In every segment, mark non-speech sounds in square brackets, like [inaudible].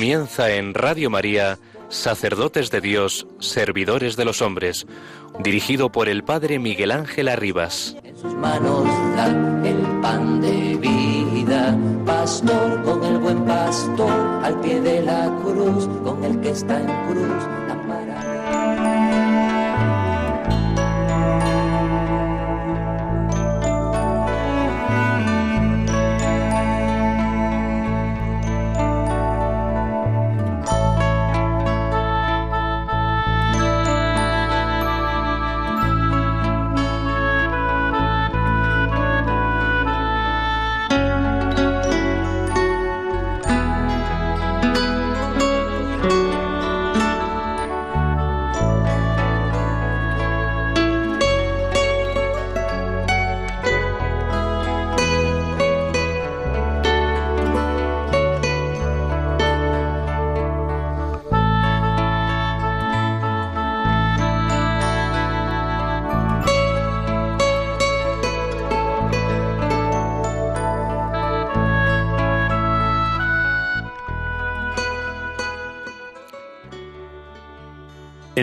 Comienza en Radio María, Sacerdotes de Dios, Servidores de los Hombres, dirigido por el Padre Miguel Ángel Arribas. En sus manos da el pan de vida, pastor con el buen pastor, al pie de la cruz, con el que está en cruz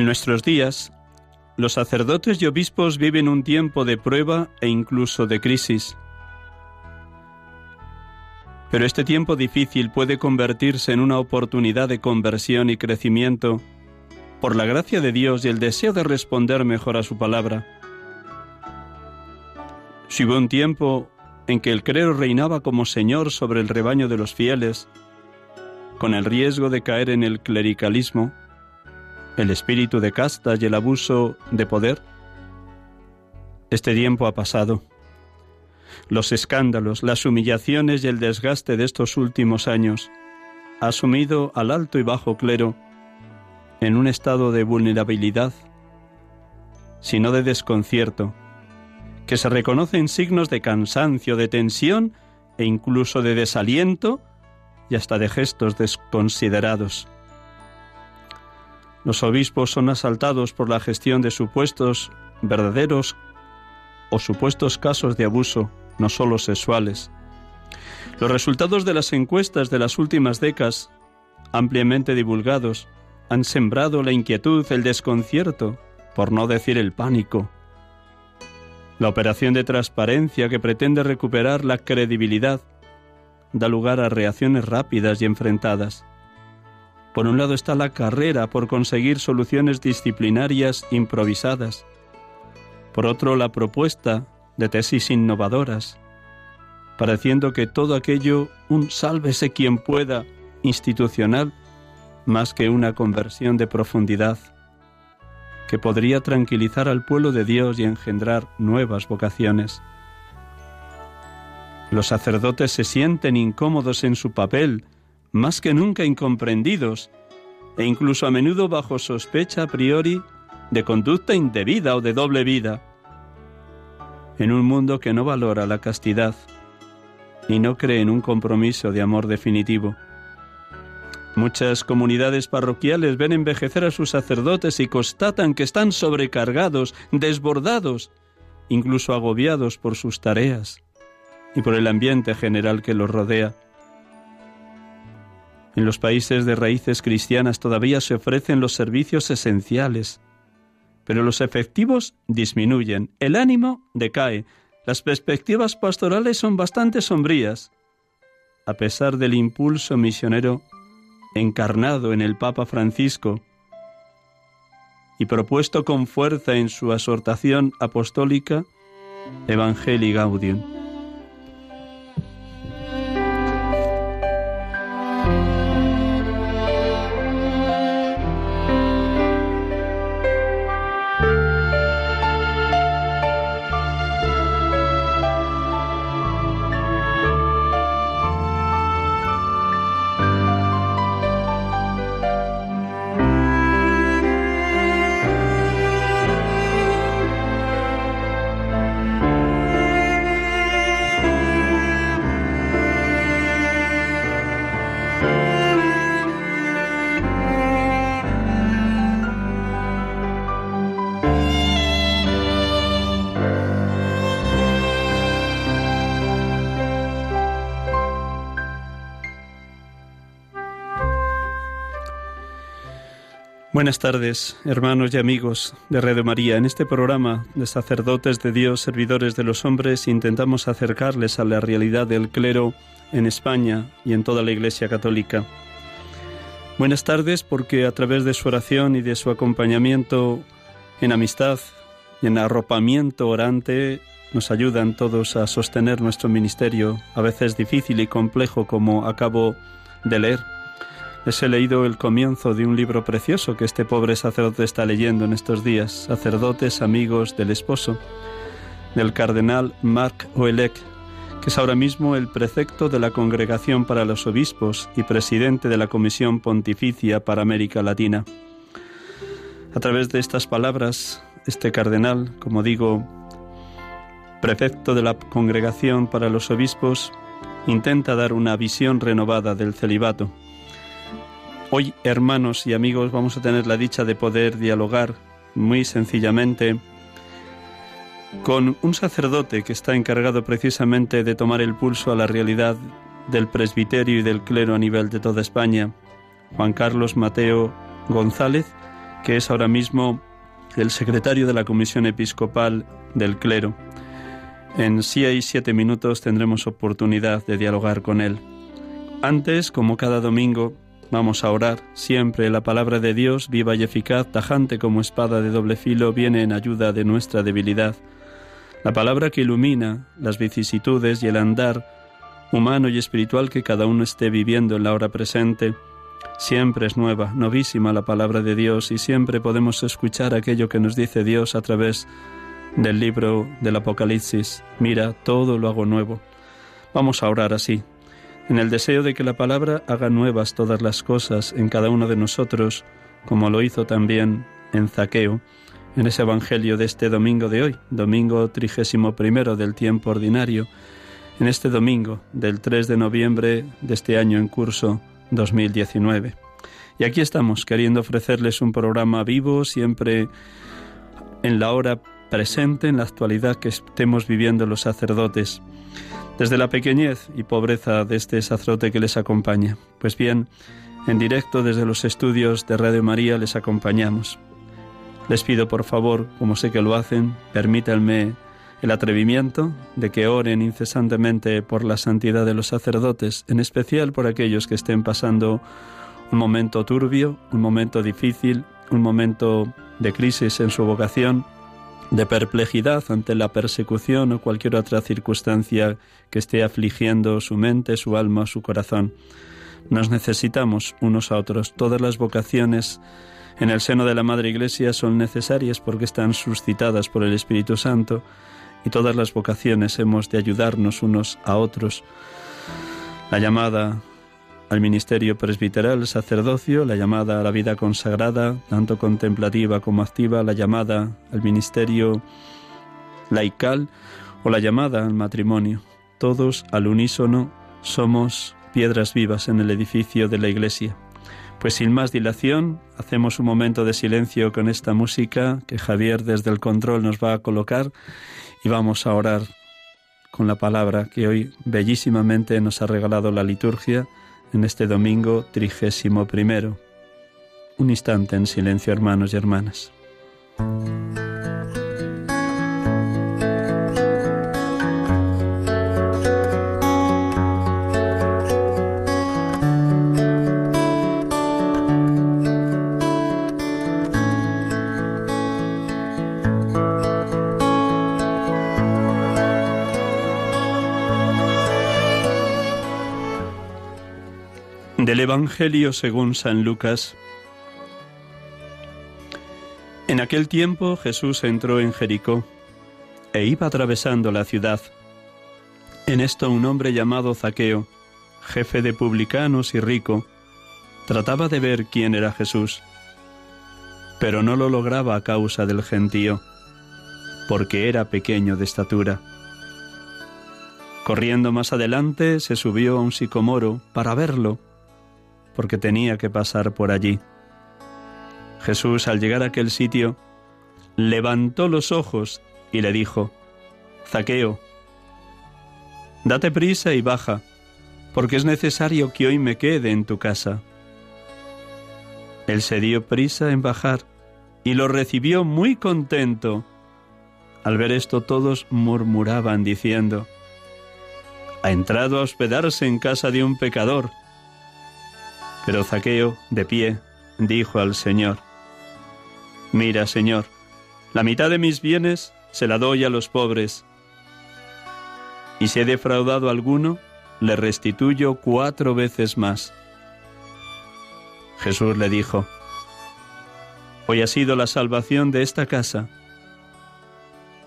nuestros días, los sacerdotes y obispos viven un tiempo de prueba e incluso de crisis. Pero este tiempo difícil puede convertirse en una oportunidad de conversión y crecimiento por la gracia de Dios y el deseo de responder mejor a su palabra. Si hubo un tiempo en que el clero reinaba como señor sobre el rebaño de los fieles, con el riesgo de caer en el clericalismo, el espíritu de casta y el abuso de poder? Este tiempo ha pasado. Los escándalos, las humillaciones y el desgaste de estos últimos años ha sumido al alto y bajo clero en un estado de vulnerabilidad, sino de desconcierto, que se reconocen signos de cansancio, de tensión e incluso de desaliento y hasta de gestos desconsiderados. Los obispos son asaltados por la gestión de supuestos verdaderos o supuestos casos de abuso, no solo sexuales. Los resultados de las encuestas de las últimas décadas, ampliamente divulgados, han sembrado la inquietud, el desconcierto, por no decir el pánico. La operación de transparencia que pretende recuperar la credibilidad da lugar a reacciones rápidas y enfrentadas. Por un lado está la carrera por conseguir soluciones disciplinarias improvisadas. Por otro, la propuesta de tesis innovadoras, pareciendo que todo aquello un sálvese quien pueda institucional más que una conversión de profundidad que podría tranquilizar al pueblo de Dios y engendrar nuevas vocaciones. Los sacerdotes se sienten incómodos en su papel más que nunca incomprendidos e incluso a menudo bajo sospecha a priori de conducta indebida o de doble vida. En un mundo que no valora la castidad y no cree en un compromiso de amor definitivo. Muchas comunidades parroquiales ven envejecer a sus sacerdotes y constatan que están sobrecargados, desbordados, incluso agobiados por sus tareas y por el ambiente general que los rodea. En los países de raíces cristianas todavía se ofrecen los servicios esenciales, pero los efectivos disminuyen, el ánimo decae, las perspectivas pastorales son bastante sombrías, a pesar del impulso misionero encarnado en el Papa Francisco y propuesto con fuerza en su exhortación apostólica Evangelii Gaudium. Buenas tardes, hermanos y amigos de Radio María. En este programa de sacerdotes de Dios, servidores de los hombres, intentamos acercarles a la realidad del clero en España y en toda la Iglesia Católica. Buenas tardes porque a través de su oración y de su acompañamiento en amistad y en arropamiento orante nos ayudan todos a sostener nuestro ministerio, a veces difícil y complejo como acabo de leer les he leído el comienzo de un libro precioso que este pobre sacerdote está leyendo en estos días, Sacerdotes Amigos del Esposo, del cardenal Marc Oelec, que es ahora mismo el prefecto de la Congregación para los Obispos y presidente de la Comisión Pontificia para América Latina. A través de estas palabras, este cardenal, como digo, prefecto de la Congregación para los Obispos, intenta dar una visión renovada del celibato Hoy, hermanos y amigos, vamos a tener la dicha de poder dialogar muy sencillamente con un sacerdote que está encargado precisamente de tomar el pulso a la realidad del presbiterio y del clero a nivel de toda España, Juan Carlos Mateo González, que es ahora mismo el secretario de la Comisión Episcopal del Clero. En seis, siete minutos tendremos oportunidad de dialogar con él. Antes, como cada domingo, Vamos a orar. Siempre la palabra de Dios, viva y eficaz, tajante como espada de doble filo, viene en ayuda de nuestra debilidad. La palabra que ilumina las vicisitudes y el andar humano y espiritual que cada uno esté viviendo en la hora presente. Siempre es nueva, novísima la palabra de Dios y siempre podemos escuchar aquello que nos dice Dios a través del libro del Apocalipsis. Mira, todo lo hago nuevo. Vamos a orar así, en el deseo de que la palabra haga nuevas todas las cosas en cada uno de nosotros, como lo hizo también en Zaqueo, en ese Evangelio de este domingo de hoy, domingo trigésimo primero del tiempo ordinario, en este domingo del 3 de noviembre de este año en curso 2019. Y aquí estamos queriendo ofrecerles un programa vivo, siempre en la hora presente, en la actualidad que estemos viviendo los sacerdotes desde la pequeñez y pobreza de este sacerdote que les acompaña. Pues bien, en directo desde los estudios de Radio María les acompañamos. Les pido por favor, como sé que lo hacen, permítanme el atrevimiento de que oren incesantemente por la santidad de los sacerdotes, en especial por aquellos que estén pasando un momento turbio, un momento difícil, un momento de crisis en su vocación, de perplejidad ante la persecución o cualquier otra circunstancia que esté afligiendo su mente, su alma, su corazón. Nos necesitamos unos a otros. Todas las vocaciones en el seno de la Madre Iglesia son necesarias porque están suscitadas por el Espíritu Santo y todas las vocaciones hemos de ayudarnos unos a otros. La llamada al ministerio presbiteral, sacerdocio, la llamada a la vida consagrada, tanto contemplativa como activa, la llamada al ministerio laical o la llamada al matrimonio. Todos al unísono somos piedras vivas en el edificio de la Iglesia. Pues sin más dilación, hacemos un momento de silencio con esta música que Javier desde el control nos va a colocar y vamos a orar con la palabra que hoy bellísimamente nos ha regalado la liturgia en este domingo trigésimo primero. Un instante en silencio, hermanos y hermanas. Del Evangelio según San Lucas. En aquel tiempo Jesús entró en Jericó e iba atravesando la ciudad. En esto un hombre llamado Zaqueo, jefe de publicanos y rico, trataba de ver quién era Jesús, pero no lo lograba a causa del gentío, porque era pequeño de estatura. Corriendo más adelante, se subió a un sicomoro para verlo porque tenía que pasar por allí. Jesús, al llegar a aquel sitio, levantó los ojos y le dijo, Zaqueo, date prisa y baja, porque es necesario que hoy me quede en tu casa. Él se dio prisa en bajar y lo recibió muy contento. Al ver esto todos murmuraban diciendo, ha entrado a hospedarse en casa de un pecador. Pero Zaqueo, de pie, dijo al Señor, Mira, Señor, la mitad de mis bienes se la doy a los pobres, y si he defraudado a alguno, le restituyo cuatro veces más. Jesús le dijo, Hoy ha sido la salvación de esta casa,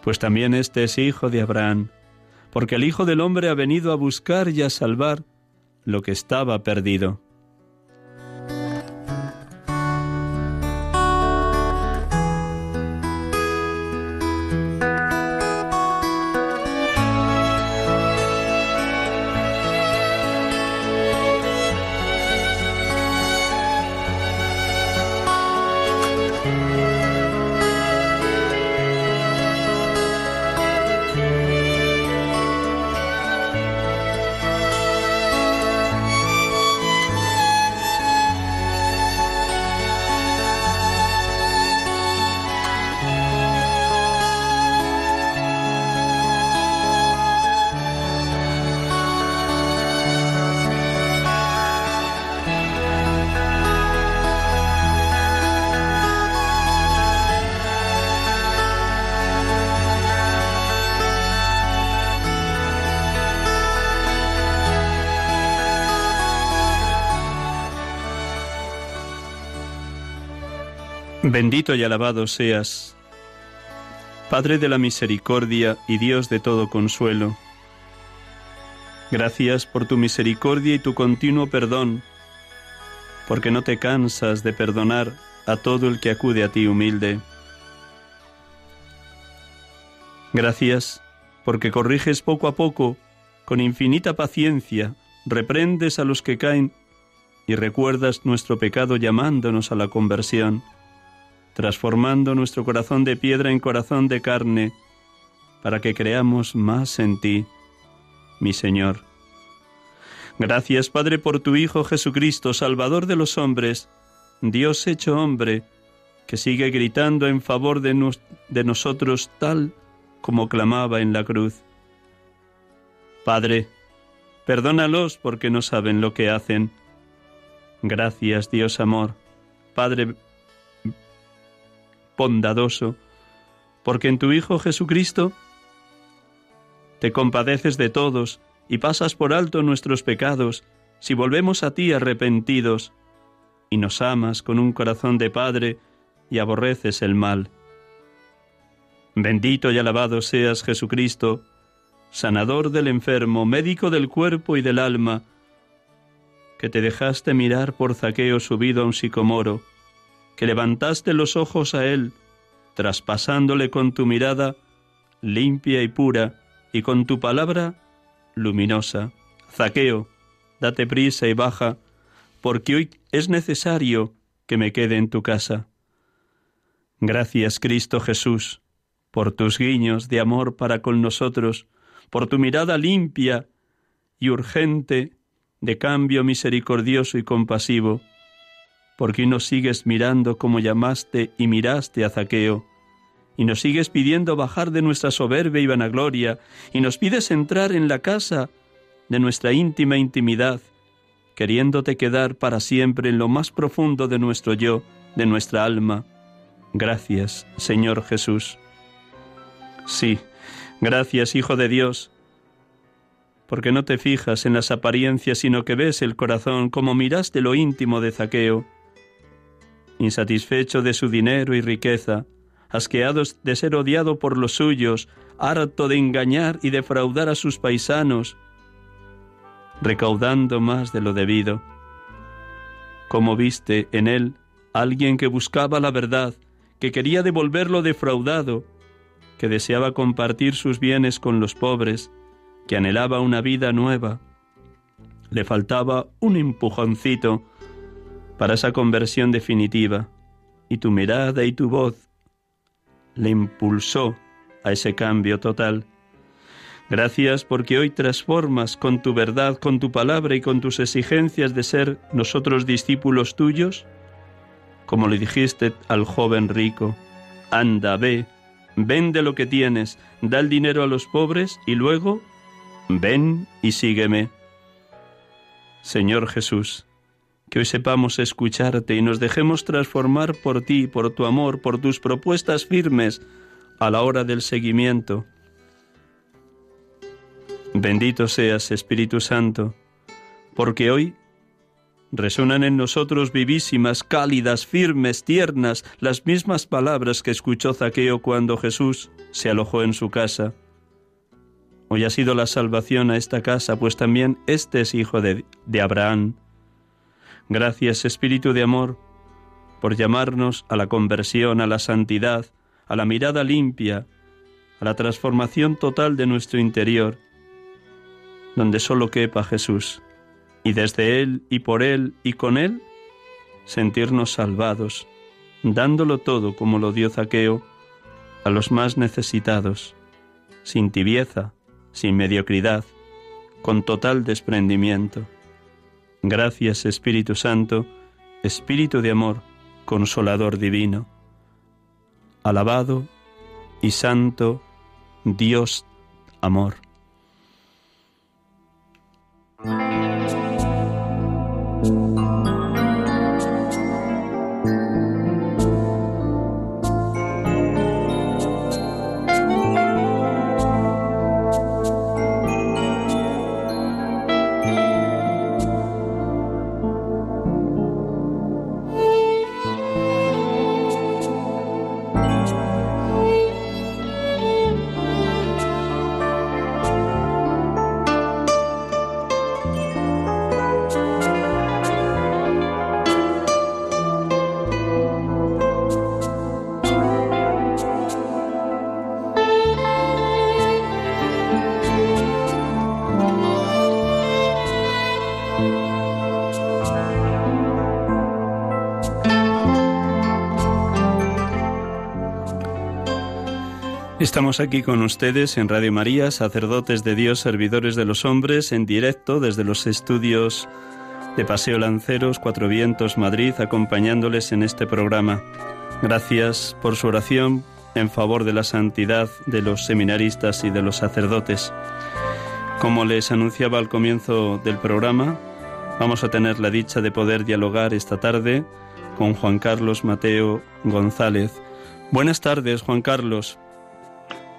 pues también este es hijo de Abraham, porque el Hijo del Hombre ha venido a buscar y a salvar lo que estaba perdido. Bendito y alabado seas, Padre de la misericordia y Dios de todo consuelo. Gracias por tu misericordia y tu continuo perdón, porque no te cansas de perdonar a todo el que acude a ti humilde. Gracias porque corriges poco a poco, con infinita paciencia, reprendes a los que caen y recuerdas nuestro pecado llamándonos a la conversión transformando nuestro corazón de piedra en corazón de carne, para que creamos más en ti, mi Señor. Gracias, Padre, por tu Hijo Jesucristo, Salvador de los hombres, Dios hecho hombre, que sigue gritando en favor de, de nosotros tal como clamaba en la cruz. Padre, perdónalos porque no saben lo que hacen. Gracias, Dios amor. Padre, bondadoso, porque en tu Hijo Jesucristo te compadeces de todos y pasas por alto nuestros pecados si volvemos a ti arrepentidos, y nos amas con un corazón de Padre y aborreces el mal. Bendito y alabado seas Jesucristo, sanador del enfermo, médico del cuerpo y del alma, que te dejaste mirar por zaqueo subido a un sicomoro, que levantaste los ojos a él, traspasándole con tu mirada limpia y pura, y con tu palabra luminosa. Zaqueo, date prisa y baja, porque hoy es necesario que me quede en tu casa. Gracias, Cristo Jesús, por tus guiños de amor para con nosotros, por tu mirada limpia y urgente de cambio misericordioso y compasivo, porque nos sigues mirando como llamaste y miraste a Zaqueo, y nos sigues pidiendo bajar de nuestra soberbia y vanagloria, y nos pides entrar en la casa de nuestra íntima intimidad, queriéndote quedar para siempre en lo más profundo de nuestro yo, de nuestra alma. Gracias, Señor Jesús. Sí, gracias, Hijo de Dios, porque no te fijas en las apariencias, sino que ves el corazón como miraste lo íntimo de Zaqueo insatisfecho de su dinero y riqueza, asqueado de ser odiado por los suyos, harto de engañar y defraudar a sus paisanos, recaudando más de lo debido. Como viste en él alguien que buscaba la verdad, que quería devolver lo defraudado, que deseaba compartir sus bienes con los pobres, que anhelaba una vida nueva. Le faltaba un empujoncito para esa conversión definitiva, y tu mirada y tu voz le impulsó a ese cambio total. Gracias porque hoy transformas con tu verdad, con tu palabra y con tus exigencias de ser nosotros discípulos tuyos como le dijiste al joven rico, anda, ve, vende lo que tienes, da el dinero a los pobres y luego, ven y sígueme. Señor Jesús, que hoy sepamos escucharte y nos dejemos transformar por ti, por tu amor, por tus propuestas firmes a la hora del seguimiento. Bendito seas, Espíritu Santo, porque hoy resuenan en nosotros vivísimas, cálidas, firmes, tiernas, las mismas palabras que escuchó Zaqueo cuando Jesús se alojó en su casa. Hoy ha sido la salvación a esta casa, pues también este es hijo de, de Abraham. Gracias, Espíritu de Amor, por llamarnos a la conversión, a la santidad, a la mirada limpia, a la transformación total de nuestro interior, donde solo quepa Jesús, y desde Él y por Él y con Él, sentirnos salvados, dándolo todo como lo dio Zaqueo a los más necesitados, sin tibieza, sin mediocridad, con total desprendimiento. Gracias Espíritu Santo, Espíritu de amor, consolador divino. Alabado y santo Dios amor. Estamos aquí con ustedes en Radio María, sacerdotes de Dios, servidores de los hombres, en directo desde los estudios de Paseo Lanceros, Cuatro Vientos, Madrid, acompañándoles en este programa. Gracias por su oración en favor de la santidad de los seminaristas y de los sacerdotes. Como les anunciaba al comienzo del programa, vamos a tener la dicha de poder dialogar esta tarde con Juan Carlos Mateo González. Buenas tardes, Juan Carlos.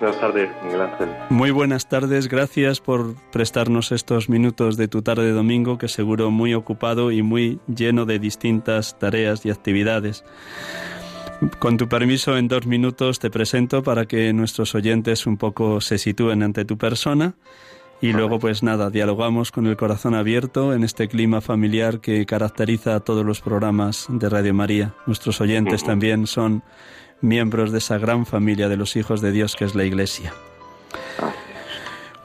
Buenas tardes, Miguel Ángel. Muy buenas tardes, gracias por prestarnos estos minutos de tu tarde de domingo, que seguro muy ocupado y muy lleno de distintas tareas y actividades. Con tu permiso, en dos minutos te presento para que nuestros oyentes un poco se sitúen ante tu persona. Y luego, pues nada, dialogamos con el corazón abierto en este clima familiar que caracteriza a todos los programas de Radio María. Nuestros oyentes también son miembros de esa gran familia de los hijos de Dios que es la Iglesia.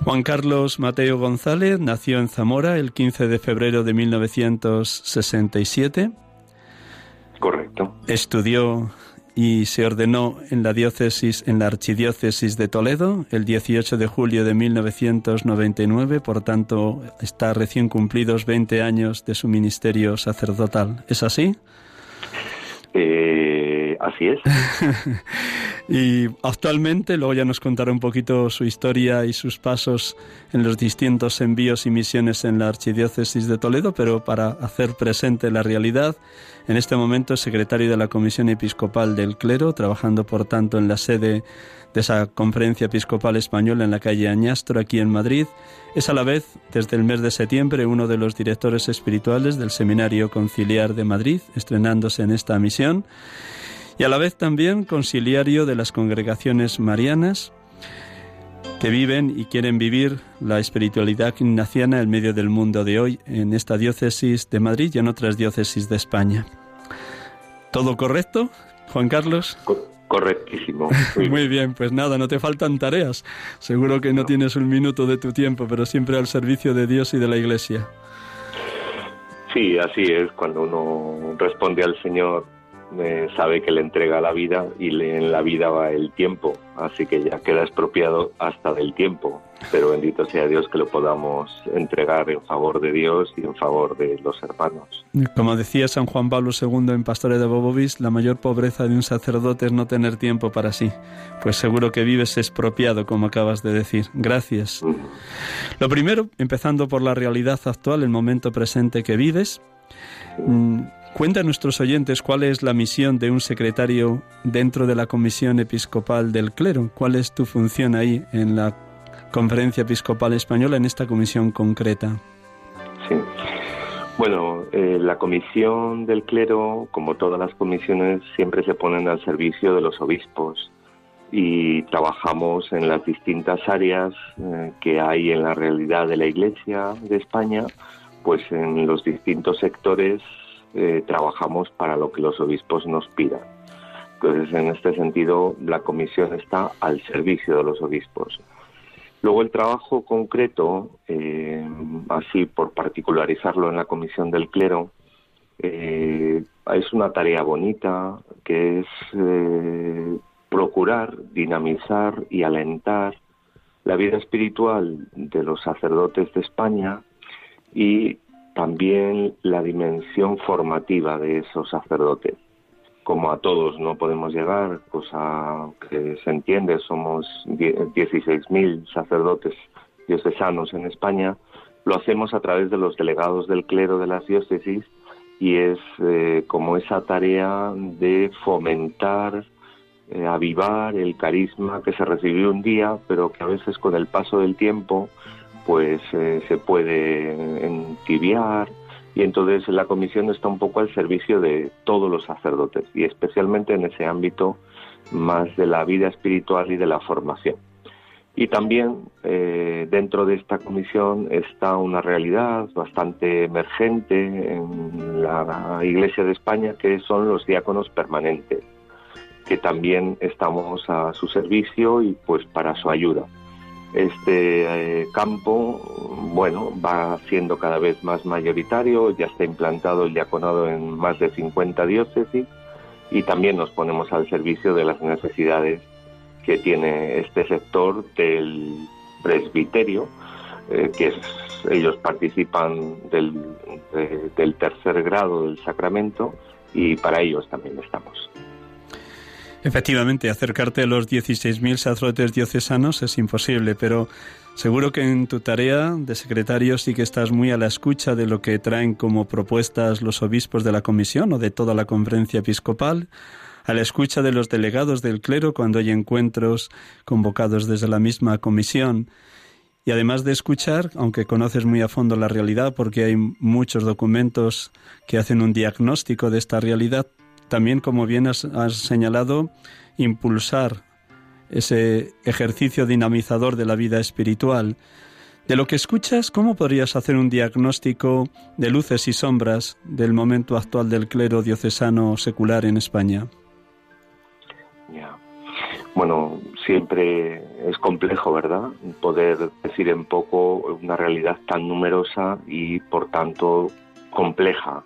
Juan Carlos Mateo González nació en Zamora el 15 de febrero de 1967. Correcto. Estudió y se ordenó en la diócesis en la archidiócesis de Toledo el 18 de julio de 1999, por tanto está recién cumplidos 20 años de su ministerio sacerdotal. ¿Es así? Eh, así es. [laughs] y actualmente, luego ya nos contará un poquito su historia y sus pasos en los distintos envíos y misiones en la Archidiócesis de Toledo, pero para hacer presente la realidad, en este momento es secretario de la Comisión Episcopal del Clero, trabajando por tanto en la sede de esa conferencia episcopal española en la calle Añastro, aquí en Madrid. Es a la vez, desde el mes de septiembre, uno de los directores espirituales del Seminario Conciliar de Madrid, estrenándose en esta misión y a la vez también conciliario de las congregaciones marianas que viven y quieren vivir la espiritualidad ignaciana en medio del mundo de hoy, en esta diócesis de Madrid y en otras diócesis de España. ¿Todo correcto, Juan Carlos? Correctísimo. [laughs] Muy bien, pues nada, no te faltan tareas. Seguro que no, no tienes un minuto de tu tiempo, pero siempre al servicio de Dios y de la Iglesia. Sí, así es, cuando uno responde al Señor eh, sabe que le entrega la vida y le, en la vida va el tiempo, así que ya queda expropiado hasta del tiempo. Pero bendito sea Dios que lo podamos entregar en favor de Dios y en favor de los hermanos. Como decía San Juan Pablo II en Pastores de Bobovis, la mayor pobreza de un sacerdote es no tener tiempo para sí. Pues seguro que vives expropiado, como acabas de decir. Gracias. Lo primero, empezando por la realidad actual, el momento presente que vives. Mm, cuenta a nuestros oyentes cuál es la misión de un secretario dentro de la Comisión Episcopal del Clero. ¿Cuál es tu función ahí en la Conferencia Episcopal Española en esta comisión concreta? Sí. Bueno, eh, la comisión del clero, como todas las comisiones, siempre se ponen al servicio de los obispos y trabajamos en las distintas áreas eh, que hay en la realidad de la Iglesia de España, pues en los distintos sectores eh, trabajamos para lo que los obispos nos pidan. Entonces, en este sentido, la comisión está al servicio de los obispos. Luego el trabajo concreto, eh, así por particularizarlo en la comisión del clero, eh, es una tarea bonita que es procurar dinamizar y alentar la vida espiritual de los sacerdotes de España y también la dimensión formativa de esos sacerdotes. Como a todos no podemos llegar, cosa que se entiende, somos 16.000 sacerdotes diocesanos en España, lo hacemos a través de los delegados del clero de las diócesis y es eh, como esa tarea de fomentar, eh, avivar el carisma que se recibió un día, pero que a veces con el paso del tiempo pues eh, se puede entibiar y entonces la comisión está un poco al servicio de todos los sacerdotes y especialmente en ese ámbito más de la vida espiritual y de la formación. Y también eh, dentro de esta comisión está una realidad bastante emergente en la Iglesia de España que son los diáconos permanentes, que también estamos a su servicio y pues para su ayuda. Este eh, campo, bueno, va siendo cada vez más mayoritario, ya está implantado el diaconado en más de 50 diócesis y también nos ponemos al servicio de las necesidades que tiene este sector del presbiterio, eh, que ellos participan del, del tercer grado del sacramento y para ellos también estamos. Efectivamente, acercarte a los 16.000 sacerdotes diocesanos es imposible, pero seguro que en tu tarea de secretario sí que estás muy a la escucha de lo que traen como propuestas los obispos de la comisión o de toda la conferencia episcopal, a la escucha de los delegados del clero cuando hay encuentros convocados desde la misma comisión. Y además de escuchar, aunque conoces muy a fondo la realidad, porque hay muchos documentos que hacen un diagnóstico de esta realidad, también, como bien has, señalado, impulsar ese ejercicio dinamizador de la vida espiritual. De lo que escuchas, ¿cómo podrías hacer un diagnóstico de luces y sombras del momento actual del clero diocesano secular en España? Bueno, siempre es complejo, ¿verdad? Poder decir en poco una realidad tan numerosa y, por tanto, compleja.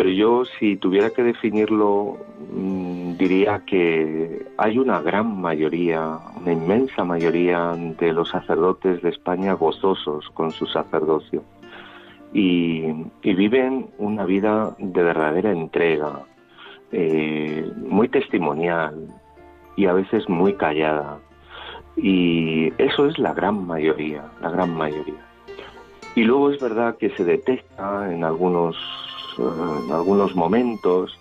Pero yo, si tuviera que definirlo, mm, diría que hay una gran mayoría, una inmensa mayoría de los sacerdotes de España gozosos con su sacerdocio y, viven una vida de verdadera entrega, eh, muy testimonial y a veces muy callada. Y eso es la gran mayoría, la gran mayoría. Y luego es verdad que se detecta en algunos en algunos momentos,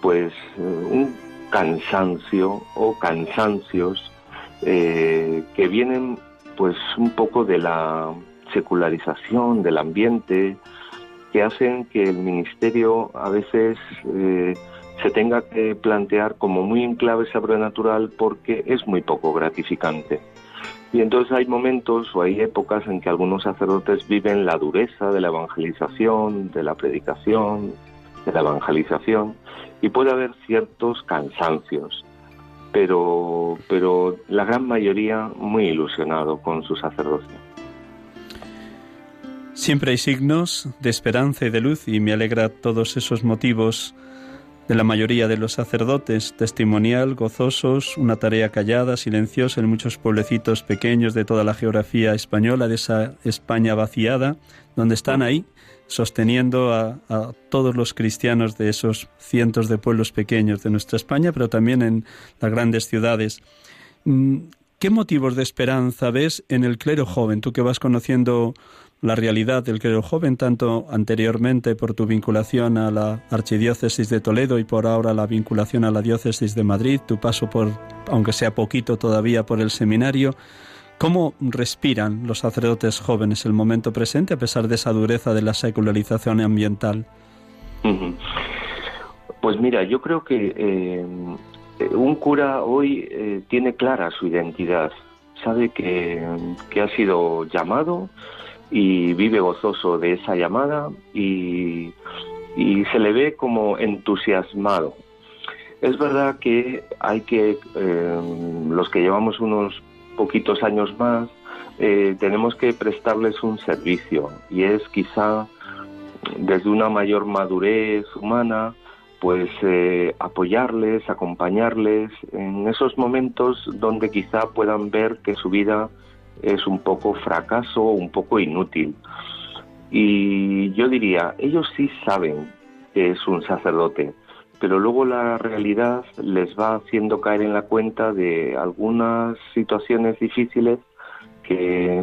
pues eh, un cansancio o cansancios eh, que vienen pues un poco de la secularización del ambiente, que hacen que el ministerio a veces eh, se tenga que plantear como muy en clave sobrenatural porque es muy poco gratificante. Y entonces hay momentos o hay épocas en que algunos sacerdotes viven la dureza de la evangelización, de la predicación, de la evangelización, y puede haber ciertos cansancios, pero, pero la gran mayoría muy ilusionado con su sacerdocio. Siempre hay signos de esperanza y de luz y me alegra todos esos motivos de la mayoría de los sacerdotes, testimonial, gozosos, una tarea callada, silenciosa en muchos pueblecitos pequeños de toda la geografía española, de esa España vaciada, donde están ahí sosteniendo a, todos los cristianos de esos cientos de pueblos pequeños de nuestra España, pero también en las grandes ciudades. Mm, ¿Qué motivos de esperanza ves en el clero joven? Tú que vas conociendo la realidad del clero joven, tanto anteriormente por tu vinculación a la Archidiócesis de Toledo y por ahora la vinculación a la Diócesis de Madrid, tu paso por, aunque sea poquito todavía, por el seminario. ¿Cómo respiran los sacerdotes jóvenes el momento presente a pesar de esa dureza de la secularización ambiental? Pues mira, yo creo que eh, un cura hoy eh, tiene clara su identidad, sabe que, que ha sido llamado, y vive gozoso de esa llamada y, se le ve como entusiasmado. Es verdad que hay que, eh, los que llevamos unos poquitos años más, eh, tenemos que prestarles un servicio y es quizá desde una mayor madurez humana, pues eh, apoyarles, acompañarles en esos momentos donde quizá puedan ver que su vida es un poco fracaso, un poco inútil. Y yo diría, ellos sí saben que es un sacerdote, pero luego la realidad les va haciendo caer en la cuenta de algunas situaciones difíciles que,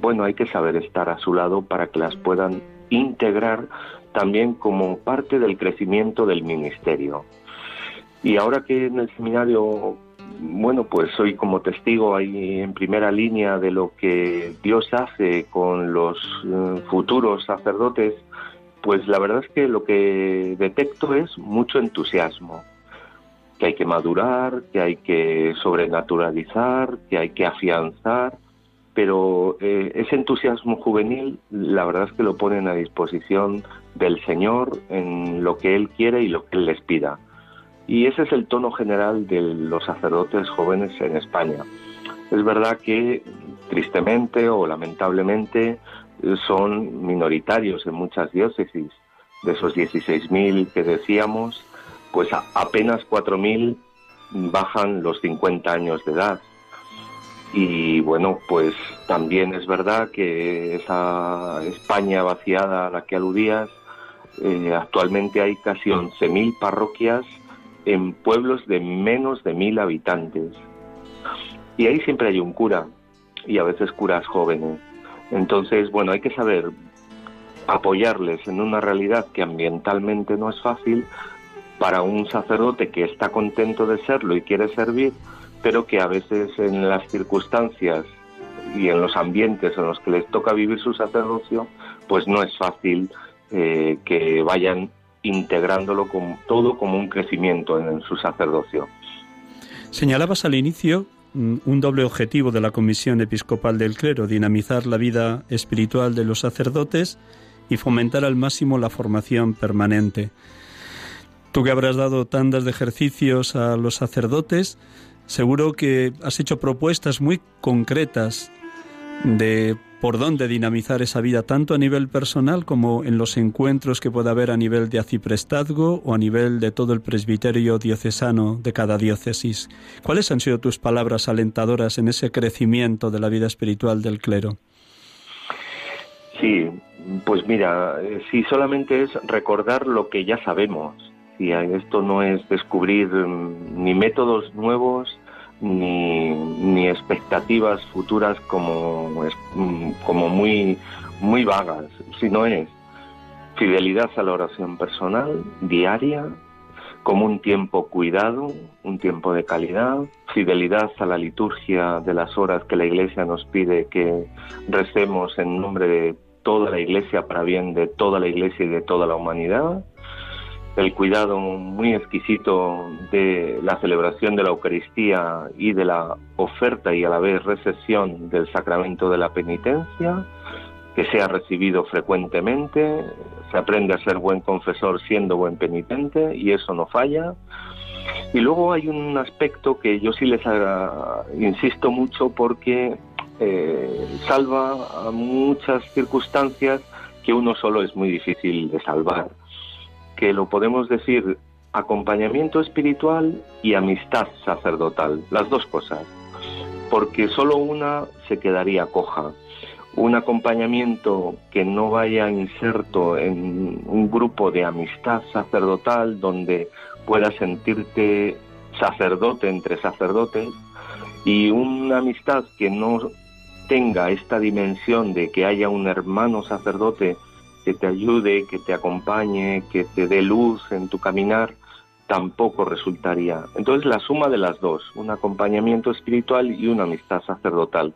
bueno, hay que saber estar a su lado para que las puedan integrar también como parte del crecimiento del ministerio. Y ahora que en el seminario bueno, pues soy como testigo ahí en primera línea de lo que Dios hace con los eh, futuros sacerdotes, pues la verdad es que lo que detecto es mucho entusiasmo, que hay que madurar, que hay que sobrenaturalizar, que hay que afianzar, pero eh, ese entusiasmo juvenil la verdad es que lo ponen a disposición del Señor en lo que Él quiere y lo que Él les pida. Y ese es el tono general de los sacerdotes jóvenes en España. Es verdad que tristemente o lamentablemente son minoritarios en muchas diócesis. De esos 16.000 que decíamos, pues apenas 4.000 bajan los 50 años de edad. Y bueno, pues también es verdad que esa España vaciada a la que aludías, eh, actualmente hay casi 11.000 parroquias en pueblos de menos de mil habitantes. Y ahí siempre hay un cura, y a veces curas jóvenes. Entonces, bueno, hay que saber apoyarles en una realidad que ambientalmente no es fácil para un sacerdote que está contento de serlo y quiere servir, pero que a veces en las circunstancias y en los ambientes en los que les toca vivir su sacerdocio, pues no es fácil eh, que vayan integrándolo con, todo como un crecimiento en, su sacerdocio. Señalabas al inicio mm, un doble objetivo de la Comisión Episcopal del Clero, dinamizar la vida espiritual de los sacerdotes y fomentar al máximo la formación permanente. Tú que habrás dado tandas de ejercicios a los sacerdotes, seguro que has hecho propuestas muy concretas de por dónde dinamizar esa vida, tanto a nivel personal como en los encuentros que pueda haber a nivel de aciprestazgo o a nivel de todo el presbiterio diocesano de cada diócesis. ¿Cuáles han sido tus palabras alentadoras en ese crecimiento de la vida espiritual del clero? Sí, pues mira, eh, si solamente es recordar lo que ya sabemos, si esto no es descubrir mm, ni métodos nuevos, ni, ni expectativas futuras como, como muy, muy vagas, sino es fidelidad a la oración personal diaria, como un tiempo cuidado, un tiempo de calidad, fidelidad a la liturgia de las horas que la Iglesia nos pide que recemos en nombre de toda la Iglesia para bien de toda la Iglesia y de toda la humanidad, el cuidado muy exquisito de la celebración de la Eucaristía y de la oferta y a la vez recepción del sacramento de la penitencia, que sea recibido frecuentemente, se aprende a ser buen confesor siendo buen penitente y eso no falla. Y luego hay un aspecto que yo sí les insisto mucho porque eh, salva a muchas circunstancias que uno solo es muy difícil de salvar que lo podemos decir acompañamiento espiritual y amistad sacerdotal, las dos cosas, porque solo una se quedaría coja. Un acompañamiento que no vaya inserto en un grupo de amistad sacerdotal donde puedas sentirte sacerdote entre sacerdotes y una amistad que no tenga esta dimensión de que haya un hermano sacerdote que te ayude, que te acompañe, que te dé luz en tu caminar, tampoco resultaría. Entonces la suma de las dos, un acompañamiento espiritual y una amistad sacerdotal.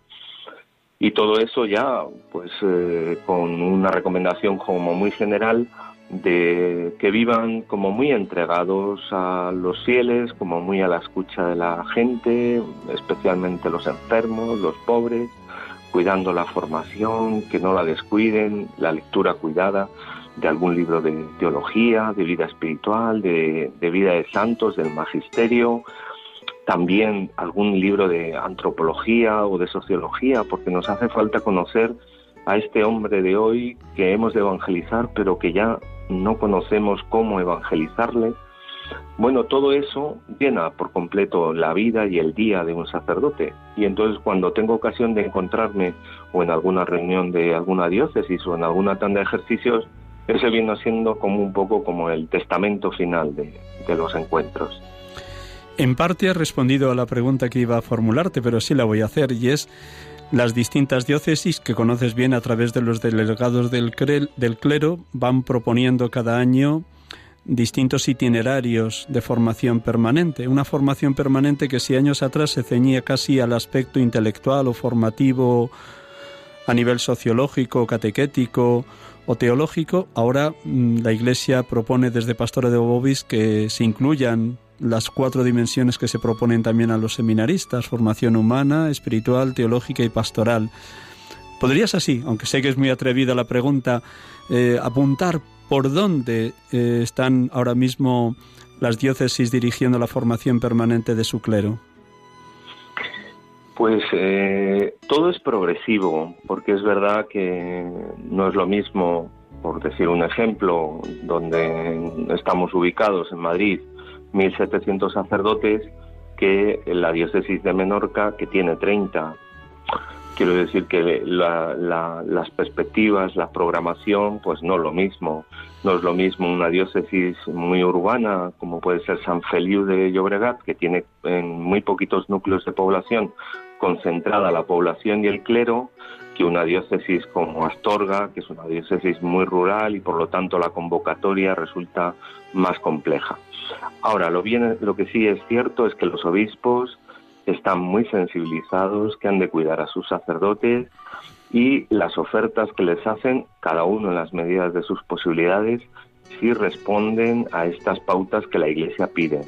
Y todo eso ya, pues eh, con una recomendación como muy general de que vivan como muy entregados a los fieles, como muy a la escucha de la gente, especialmente los enfermos, los pobres, cuidando la formación, que no la descuiden, la lectura cuidada de algún libro de teología, de vida espiritual, de, vida de santos, del magisterio, también algún libro de antropología o de sociología, porque nos hace falta conocer a este hombre de hoy que hemos de evangelizar, pero que ya no conocemos cómo evangelizarle. Bueno, todo eso llena por completo la vida y el día de un sacerdote. Y entonces cuando tengo ocasión de encontrarme o en alguna reunión de alguna diócesis o en alguna tanda de ejercicios, ese viene siendo como un poco como el testamento final de, los encuentros. En parte has respondido a la pregunta que iba a formularte, pero sí la voy a hacer, y es las distintas diócesis que conoces bien a través de los delegados del, del clero van proponiendo cada año distintos itinerarios de formación permanente. Una formación permanente que si años atrás se ceñía casi al aspecto intelectual o formativo a nivel sociológico, catequético o teológico, ahora mm, la Iglesia propone desde Pastora de Bobis que se incluyan las cuatro dimensiones que se proponen también a los seminaristas, formación humana, espiritual, teológica y pastoral. ¿Podrías así, aunque sé que es muy atrevida la pregunta, eh, apuntar por dónde eh, están ahora mismo las diócesis dirigiendo la formación permanente de su clero? Pues eh, todo es progresivo, porque es verdad que no es lo mismo, por decir un ejemplo, donde estamos ubicados en Madrid, 1.700 sacerdotes que la diócesis de Menorca, que tiene 30. Quiero decir que las perspectivas, la programación, pues no es lo mismo. No es lo mismo una diócesis muy urbana, como puede ser San Feliu de Llobregat, que tiene en muy poquitos núcleos de población concentrada la población y el clero, que una diócesis como Astorga, que es una diócesis muy rural y por lo tanto la convocatoria resulta más compleja. Ahora, lo, bien, lo que sí es cierto es que los obispos están muy sensibilizados, que han de cuidar a sus sacerdotes y las ofertas que les hacen, cada uno en las medidas de sus posibilidades, sí responden a estas pautas que la Iglesia pide.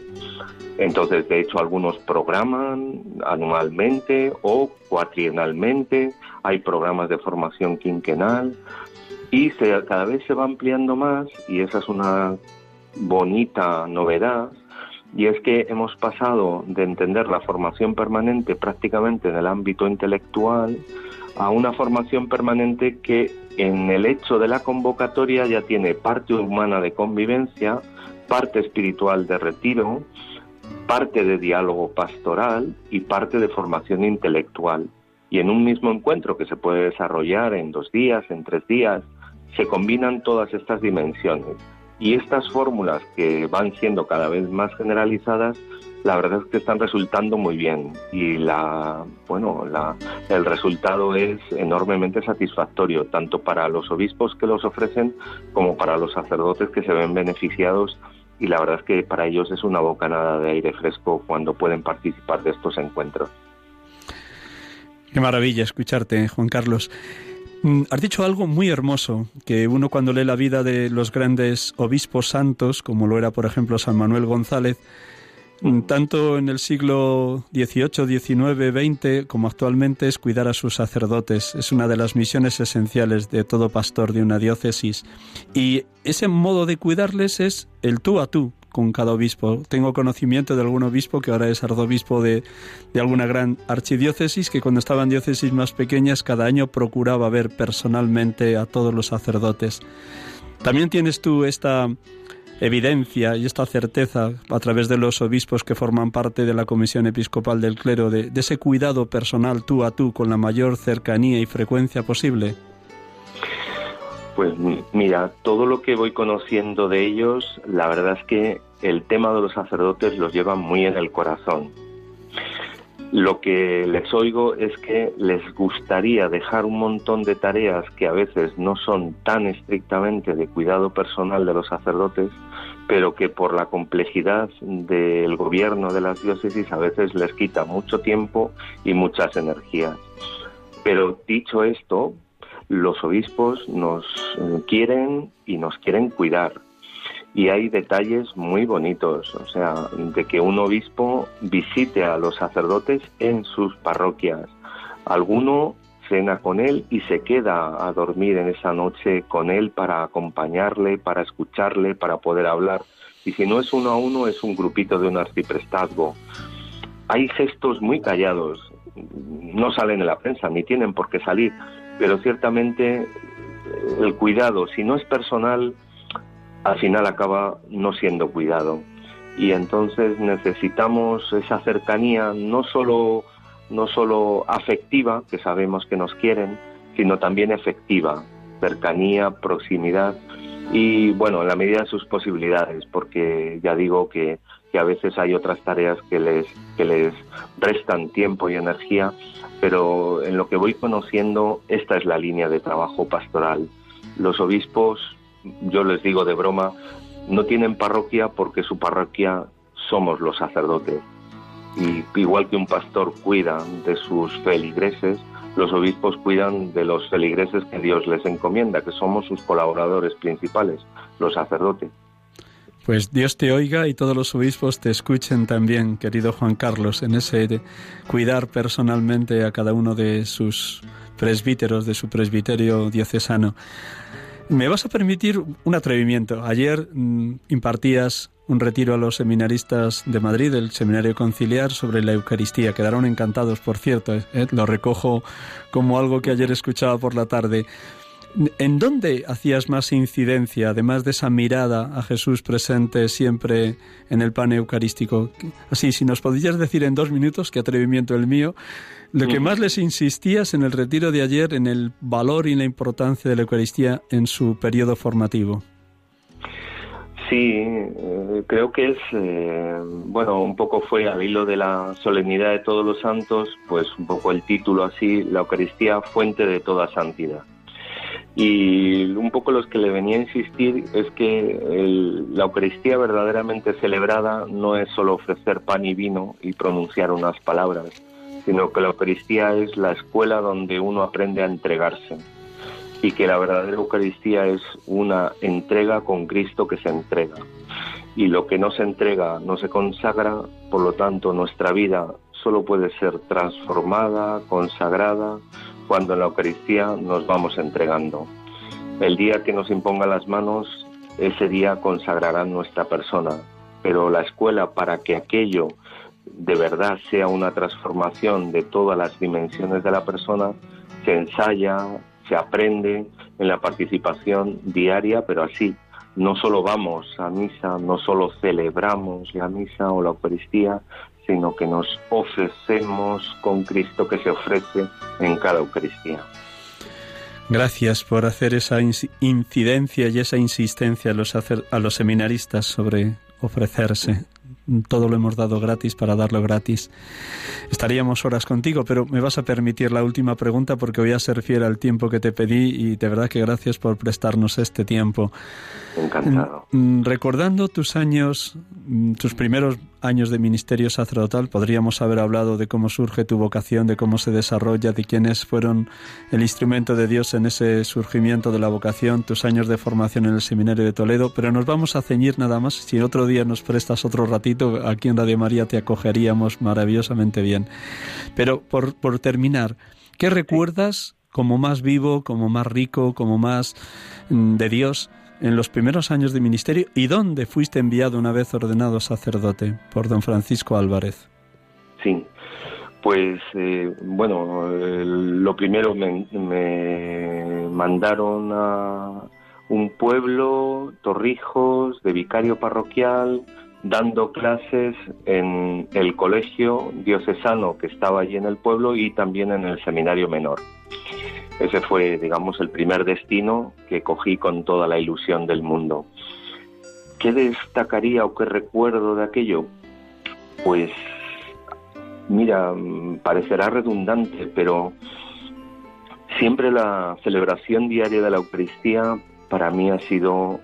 Entonces, de hecho, algunos programan anualmente o cuatrienalmente, hay programas de formación quinquenal y se, cada vez se va ampliando más y esa es una bonita novedad y es que hemos pasado de entender la formación permanente prácticamente en el ámbito intelectual a una formación permanente que en el hecho de la convocatoria ya tiene parte humana de convivencia, parte espiritual de retiro, parte de diálogo pastoral y parte de formación intelectual. Y en un mismo encuentro que se puede desarrollar en dos días, en tres días, se combinan todas estas dimensiones y estas fórmulas que van siendo cada vez más generalizadas, la verdad es que están resultando muy bien y la bueno, la, el resultado es enormemente satisfactorio tanto para los obispos que los ofrecen como para los sacerdotes que se ven beneficiados y la verdad es que para ellos es una bocanada de aire fresco cuando pueden participar de estos encuentros. Qué maravilla escucharte, Juan Carlos. Mm, has dicho algo muy hermoso, que uno cuando lee la vida de los grandes obispos santos, como lo era por ejemplo San Manuel González, mm, tanto en el siglo XVIII, XIX, XX como actualmente es cuidar a sus sacerdotes. Es una de las misiones esenciales de todo pastor de una diócesis. Y ese modo de cuidarles es el tú a tú, con cada obispo. Tengo conocimiento de algún obispo que ahora es arzobispo de, de alguna gran archidiócesis, que cuando estaban diócesis más pequeñas cada año procuraba ver personalmente a todos los sacerdotes. También tienes tú esta evidencia y esta certeza a través de los obispos que forman parte de la Comisión Episcopal del Clero de, de ese cuidado personal tú a tú con la mayor cercanía y frecuencia posible? Pues mira, todo lo que voy conociendo de ellos, la verdad es que el tema de los sacerdotes los lleva muy en el corazón. Lo que les oigo es que les gustaría dejar un montón de tareas que a veces no son tan estrictamente de cuidado personal de los sacerdotes, pero que por la complejidad del gobierno de las diócesis a veces les quita mucho tiempo y muchas energías. Pero dicho esto, los obispos nos quieren y nos quieren cuidar. Y hay detalles muy bonitos, o sea, de que un obispo visite a los sacerdotes en sus parroquias. Alguno cena con él y se queda a dormir en esa noche con él para acompañarle, para escucharle, para poder hablar. Y si no es uno a uno, es un grupito de un arciprestazgo. Hay gestos muy callados, no salen en la prensa, ni tienen por qué salir, pero ciertamente el cuidado, si no es personal, al final acaba no siendo cuidado. Y entonces necesitamos esa cercanía, no solo, no solo afectiva, que sabemos que nos quieren, sino también efectiva, cercanía, proximidad y bueno, en la medida de sus posibilidades, porque ya digo que, que a veces hay otras tareas que les, que les restan tiempo y energía pero en lo que voy conociendo, esta es la línea de trabajo pastoral. Los obispos, yo les digo de broma, no tienen parroquia porque su parroquia somos los sacerdotes. Y igual que un pastor cuida de sus feligreses, los obispos cuidan de los feligreses que Dios les encomienda, que somos sus colaboradores principales, los sacerdotes. Pues Dios te oiga y todos los obispos te escuchen también, querido Juan Carlos, en ese cuidar personalmente a cada uno de sus presbíteros, de su presbiterio diocesano. Me vas a permitir un atrevimiento. Ayer mm, impartías un retiro a los seminaristas de Madrid, del Seminario Conciliar, sobre la Eucaristía. Quedaron encantados, por cierto. ¿eh? Lo recojo como algo que ayer escuchaba por la tarde. ¿En dónde hacías más incidencia, además de esa mirada a Jesús presente siempre en el pan eucarístico? Así, si nos podías decir en dos minutos, qué atrevimiento el mío, lo que más les insistías en el retiro de ayer, en el valor y la importancia de la Eucaristía en su periodo formativo. Sí, eh, creo que es, eh, bueno, un poco fue al hilo de la solemnidad de todos los santos, pues un poco el título así, la Eucaristía, fuente de toda santidad. Y un poco los que le venía a insistir es que la Eucaristía verdaderamente celebrada no es solo ofrecer pan y vino y pronunciar unas palabras, sino que la Eucaristía es la escuela donde uno aprende a entregarse y que la verdadera Eucaristía es una entrega con Cristo que se entrega. Y lo que no se entrega no se consagra, por lo tanto nuestra vida solo puede ser transformada, consagrada, cuando en la Eucaristía nos vamos entregando. El día que nos imponga las manos, ese día consagrará nuestra persona, pero la escuela para que aquello de verdad sea una transformación de todas las dimensiones de la persona, se ensaya, se aprende en la participación diaria, pero así, no solo vamos a misa, no solo celebramos la misa o la Eucaristía, sino que nos ofrecemos con Cristo que se ofrece en cada Eucaristía. Gracias por hacer esa incidencia y esa insistencia a los, seminaristas sobre ofrecerse todo lo hemos dado gratis para darlo gratis. Estaríamos horas contigo, pero me vas a permitir la última pregunta porque voy a ser fiel al tiempo que te pedí y de verdad que gracias por prestarnos este tiempo. Encantado. Mm, recordando tus años, mm, tus primeros años de ministerio sacerdotal, podríamos haber hablado de cómo surge tu vocación, de cómo se desarrolla, de quiénes fueron el instrumento de Dios en ese surgimiento de la vocación, tus años de formación en el Seminario de Toledo, pero nos vamos a ceñir nada más, si otro día nos prestas otro ratito, aquí en Radio María te acogeríamos maravillosamente bien. Pero por, por terminar, ¿qué recuerdas como más vivo, como más rico, como más mm, de Dios? En los primeros años de ministerio y dónde fuiste enviado una vez ordenado sacerdote por don Francisco Álvarez. Sí, pues eh, bueno, lo primero me, mandaron a un pueblo, Torrijos, de vicario parroquial, dando clases en el colegio diocesano que estaba allí en el pueblo y también en el seminario menor. Ese fue, digamos, el primer destino que cogí con toda la ilusión del mundo. ¿Qué destacaría o qué recuerdo de aquello? Pues, mira, parecerá redundante, pero siempre la celebración diaria de la Eucaristía para mí ha sido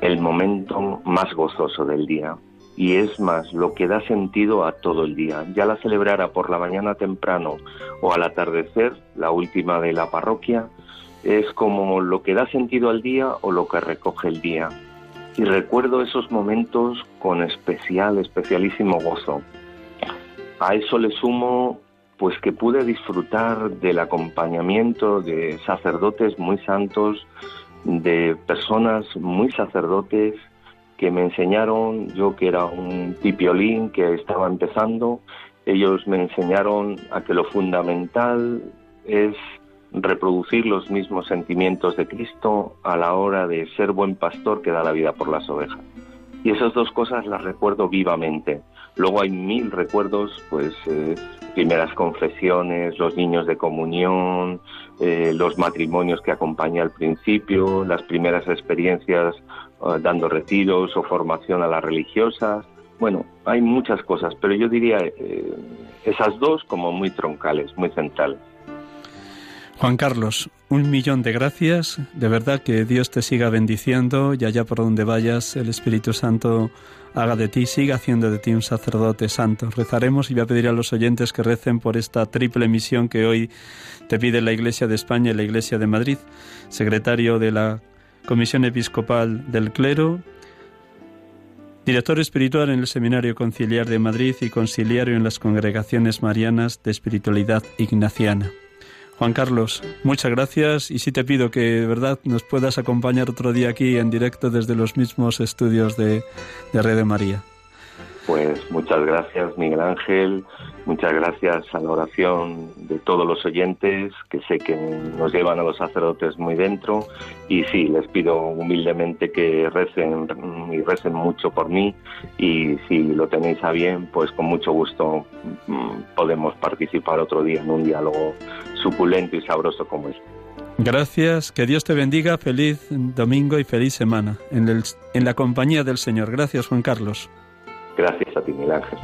el momento más gozoso del día y es más lo que da sentido a todo el día. Ya la celebrara por la mañana temprano o al atardecer, la última de la parroquia, es como lo que da sentido al día o lo que recoge el día. Y recuerdo esos momentos con especial, especialísimo gozo. A eso le sumo pues que pude disfrutar del acompañamiento de sacerdotes muy santos, de personas muy sacerdotes que me enseñaron, yo que era un pipiolín que estaba empezando, ellos me enseñaron a que lo fundamental es reproducir los mismos sentimientos de Cristo a la hora de ser buen pastor que da la vida por las ovejas. Y esas dos cosas las recuerdo vivamente. Luego hay mil recuerdos, pues eh, primeras confesiones, los niños de comunión, eh, los matrimonios que acompañé al principio, las primeras experiencias eh, dando retiros o formación a las religiosas. Bueno, hay muchas cosas, pero yo diría eh, esas dos como muy troncales, muy centrales. Juan Carlos, un millón de gracias. De verdad que Dios te siga bendiciendo y allá por donde vayas el Espíritu Santo haga de ti, siga haciendo de ti un sacerdote santo. Rezaremos y voy a pedir a los oyentes que recen por esta triple misión que hoy te pide la Iglesia de España y la Iglesia de Madrid, secretario de la Comisión Episcopal del Clero, director espiritual en el Seminario Conciliar de Madrid y conciliario en las congregaciones marianas de espiritualidad ignaciana. Juan Carlos, muchas gracias y sí te pido que de verdad nos puedas acompañar otro día aquí en directo desde los mismos estudios de, de Red de María. Pues muchas gracias Miguel Ángel, muchas gracias a la oración de todos los oyentes que sé que nos llevan a los sacerdotes muy dentro y sí, les pido humildemente que recen y recen mucho por mí y si lo tenéis a bien, pues con mucho gusto mm, podemos participar otro día en un diálogo suculento y sabroso como este. Gracias, que Dios te bendiga, feliz domingo y feliz semana en, el, en la compañía del Señor. Gracias Juan Carlos. Gracias a ti, Miguel Ángel.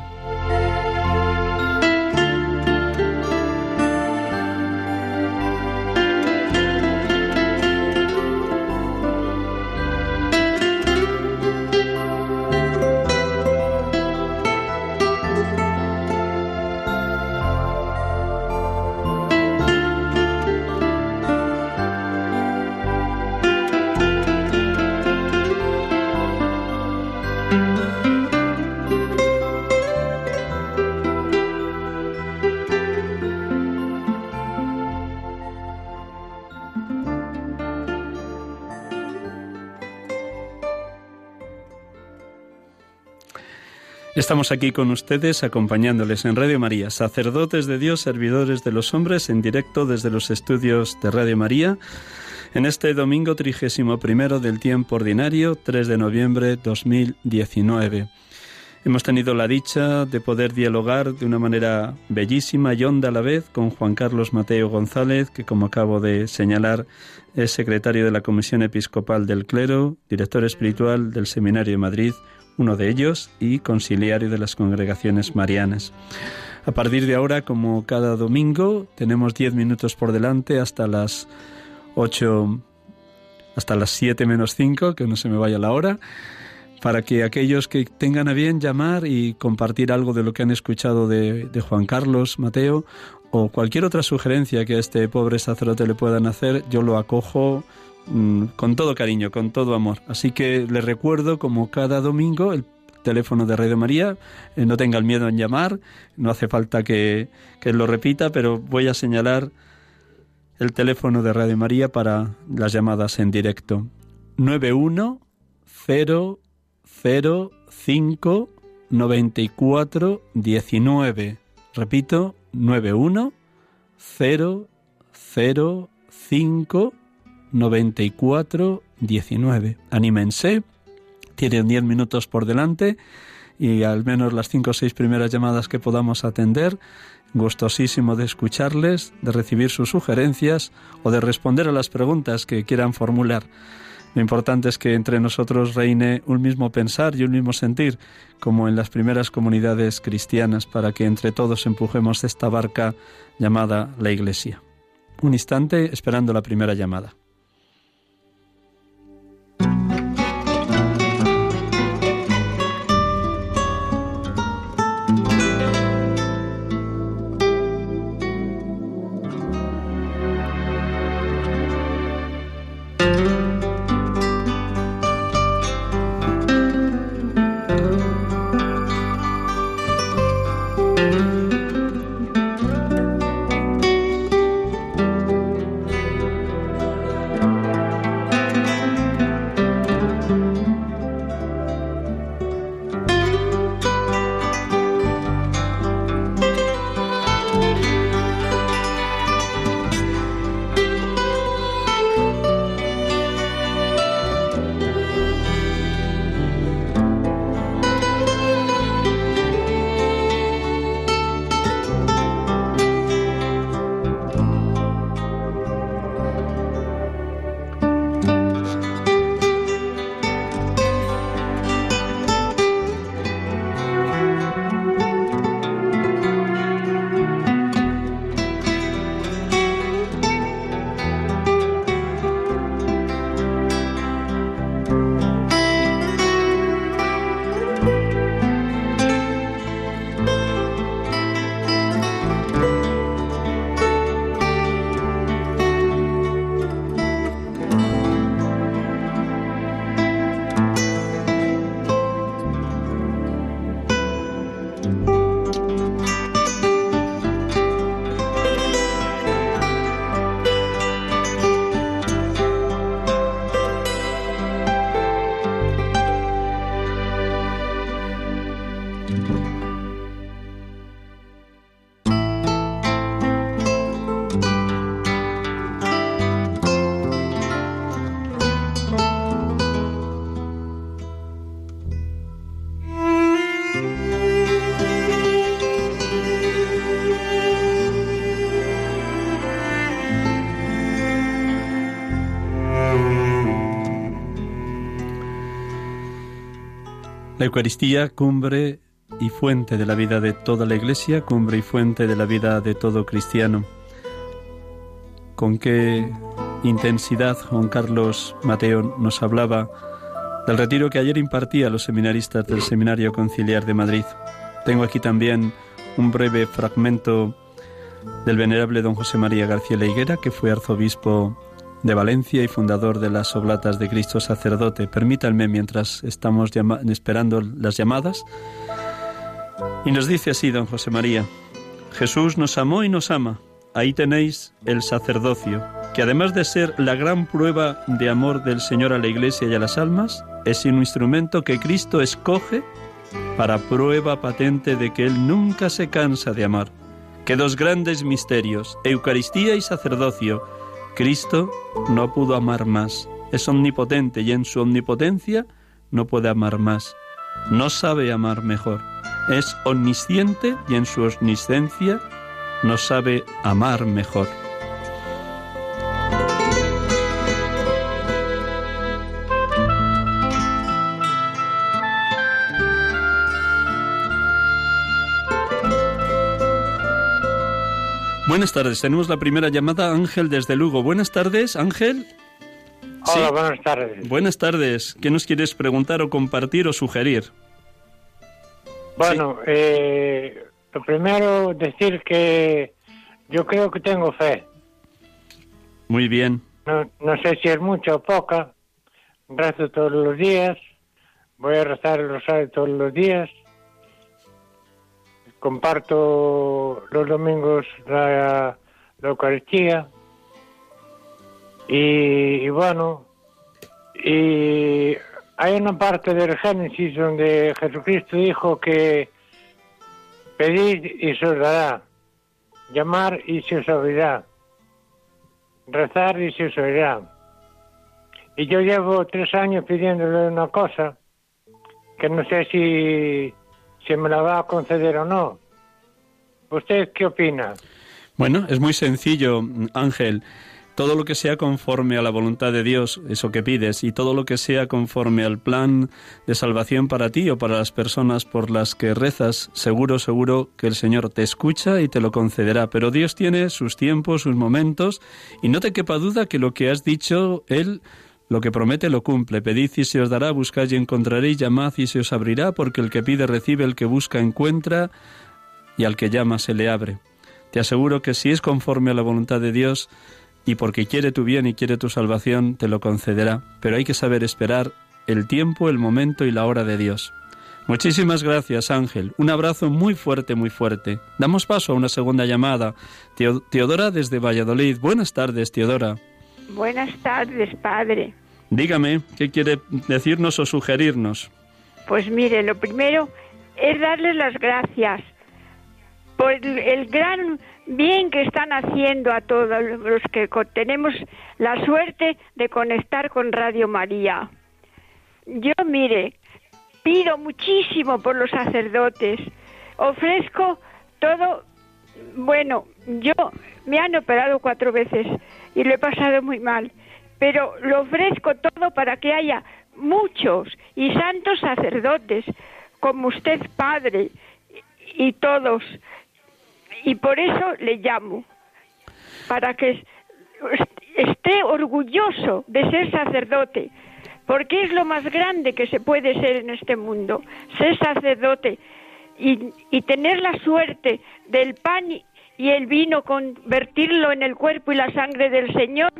Estamos aquí con ustedes acompañándoles en Radio María, sacerdotes de Dios, servidores de los hombres, en directo desde los estudios de Radio María, en este domingo trigésimo primero del tiempo ordinario, 3 de noviembre 2019. Hemos tenido la dicha de poder dialogar de una manera bellísima y honda a la vez con Juan Carlos Mateo González, que como acabo de señalar es secretario de la Comisión Episcopal del Clero, director espiritual del Seminario de Madrid, uno de ellos, y conciliario de las congregaciones marianas. A partir de ahora, como cada domingo, tenemos diez minutos por delante hasta las ocho, hasta las siete menos cinco, que no se me vaya la hora, para que aquellos que tengan a bien llamar y compartir algo de lo que han escuchado de, de Juan Carlos, Mateo, o cualquier otra sugerencia que a este pobre sacerdote le puedan hacer, yo lo acojo con todo cariño, con todo amor. Así que les recuerdo, como cada domingo, el teléfono de Radio María. Eh, no tengan miedo en llamar, no hace falta que, que lo repita, pero voy a señalar el teléfono de Radio María para las llamadas en directo. 91005 94 19. Repito, 91005 94 19. Anímense, tienen 10 minutos por delante y al menos las cinco o seis primeras llamadas que podamos atender. Gustosísimo de escucharles, de recibir sus sugerencias o de responder a las preguntas que quieran formular. Lo importante es que entre nosotros reine un mismo pensar y un mismo sentir, como en las primeras comunidades cristianas, para que entre todos empujemos esta barca llamada la Iglesia. Un instante esperando la primera llamada. La Eucaristía, cumbre y fuente de la vida de toda la Iglesia, cumbre y fuente de la vida de todo cristiano. Con qué intensidad Juan Carlos Mateo nos hablaba del retiro que ayer impartía a los seminaristas del Seminario Conciliar de Madrid. Tengo aquí también un breve fragmento del venerable don José María García Leiguera, que fue arzobispo de Valencia y fundador de las Oblatas de Cristo Sacerdote. Permítanme mientras estamos esperando las llamadas. Y nos dice así don José María, Jesús nos amó y nos ama. Ahí tenéis el sacerdocio, que además de ser la gran prueba de amor del Señor a la Iglesia y a las almas, es un instrumento que Cristo escoge para prueba patente de que Él nunca se cansa de amar. Que dos grandes misterios, Eucaristía y sacerdocio, Cristo no pudo amar más. Es omnipotente y en su omnipotencia no puede amar más. No sabe amar mejor. Es omnisciente y en su omniscencia no sabe amar mejor. Buenas tardes, tenemos la primera llamada, Ángel desde Lugo. Buenas tardes, Ángel. Hola, buenas tardes. Buenas tardes, ¿qué nos quieres preguntar o compartir o sugerir? Bueno, eh, lo primero decir que yo creo que tengo fe. Muy bien. No, no sé si es mucha o poca. Rezo todos los días. Voy a rezar el rosario todos los días comparto los domingos la, Eucaristía y, bueno, y hay una parte del Génesis donde Jesucristo dijo que pedid y se os dará, llamar y se os oirá, rezar y se os oirá. Y yo llevo tres años pidiéndole una cosa que no sé si, si me la va a conceder o no. ¿Usted qué opina? Bueno, es muy sencillo, Ángel. Todo lo que sea conforme a la voluntad de Dios, eso que pides, y todo lo que sea conforme al plan de salvación para ti o para las personas por las que rezas, seguro, seguro que el Señor te escucha y te lo concederá. Pero Dios tiene sus tiempos, sus momentos, y no te quepa duda que lo que has dicho, Él lo que promete lo cumple. Pedid y se os dará, buscad y encontraréis, llamad y se os abrirá, porque el que pide recibe, el que busca encuentra, y al que llama se le abre. Te aseguro que si es conforme a la voluntad de Dios, y porque quiere tu bien y quiere tu salvación, te lo concederá. Pero hay que saber esperar el tiempo, el momento y la hora de Dios. Muchísimas gracias, Ángel. Un abrazo muy fuerte, muy fuerte. Damos paso a una segunda llamada. Teodora desde Valladolid. Buenas tardes, Teodora. Buenas tardes, padre. Dígame, ¿qué quiere decirnos o sugerirnos? Pues mire, lo primero es darles las gracias por el, gran bien que están haciendo a todos los que tenemos la suerte de conectar con Radio María. Yo, mire, pido muchísimo por los sacerdotes, ofrezco todo, bueno, yo me han operado cuatro veces y lo he pasado muy mal, pero lo ofrezco todo para que haya muchos y santos sacerdotes, como usted padre, y todos. Y por eso le llamo, para que esté orgulloso de ser sacerdote, porque es lo más grande que se puede ser en este mundo, ser sacerdote y, y tener la suerte del pan y el vino, convertirlo en el cuerpo y la sangre del Señor,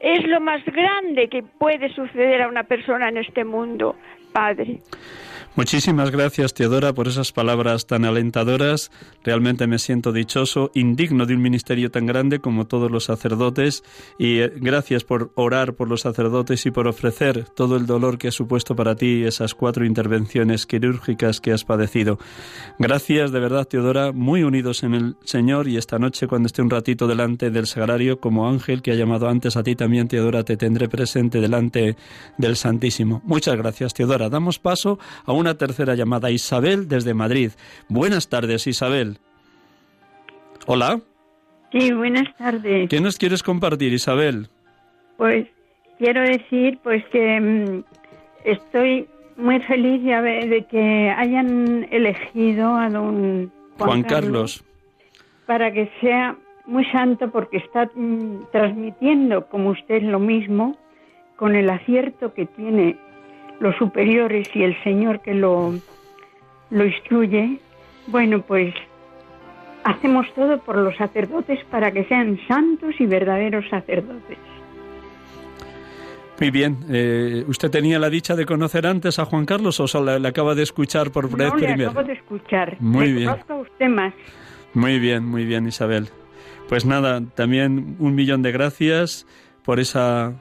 es lo más grande que puede suceder a una persona en este mundo, Padre. Muchísimas gracias, Teodora, por esas palabras tan alentadoras. Realmente me siento dichoso, indigno de un ministerio tan grande como todos los sacerdotes y eh, gracias por orar por los sacerdotes y por ofrecer todo el dolor que ha supuesto para ti esas cuatro intervenciones quirúrgicas que has padecido. Gracias, de verdad, Teodora, muy unidos en el Señor y esta noche cuando esté un ratito delante del sagrario como ángel que ha llamado antes a ti también, Teodora, te tendré presente delante del Santísimo. Muchas gracias, Teodora. Damos paso a una tercera llamada. Isabel desde Madrid. Buenas tardes, Isabel. Hola. Sí, buenas tardes. ¿Qué nos quieres compartir, Isabel? Pues quiero decir pues que mm, estoy muy feliz de, que hayan elegido a don Juan, Carlos, para que sea muy santo porque está mm, transmitiendo como usted lo mismo con el acierto que tiene los superiores y el Señor que lo, lo instruye, bueno, pues hacemos todo por los sacerdotes para que sean santos y verdaderos sacerdotes. Muy bien. Eh, ¿Usted tenía la dicha de conocer antes a Juan Carlos o solo le, acaba de escuchar por vez no, le acabo de escuchar. Muy bien. Conozco a usted más. Muy bien, muy bien, Isabel. Pues nada, también un millón de gracias por esa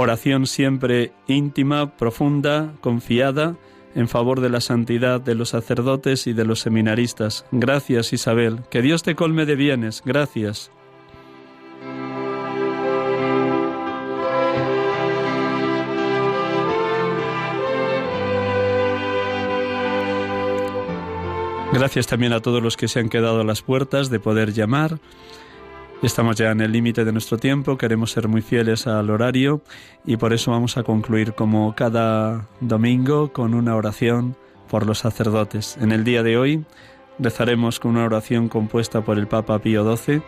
oración siempre íntima, profunda, confiada, en favor de la santidad de los sacerdotes y de los seminaristas. Gracias Isabel, que Dios te colme de bienes, gracias. Gracias también a todos los que se han quedado a las puertas de poder llamar. Estamos ya en el límite de nuestro tiempo, queremos ser muy fieles al horario y por eso vamos a concluir como cada domingo con una oración por los sacerdotes. En el día de hoy rezaremos con una oración compuesta por el Papa Pío XII,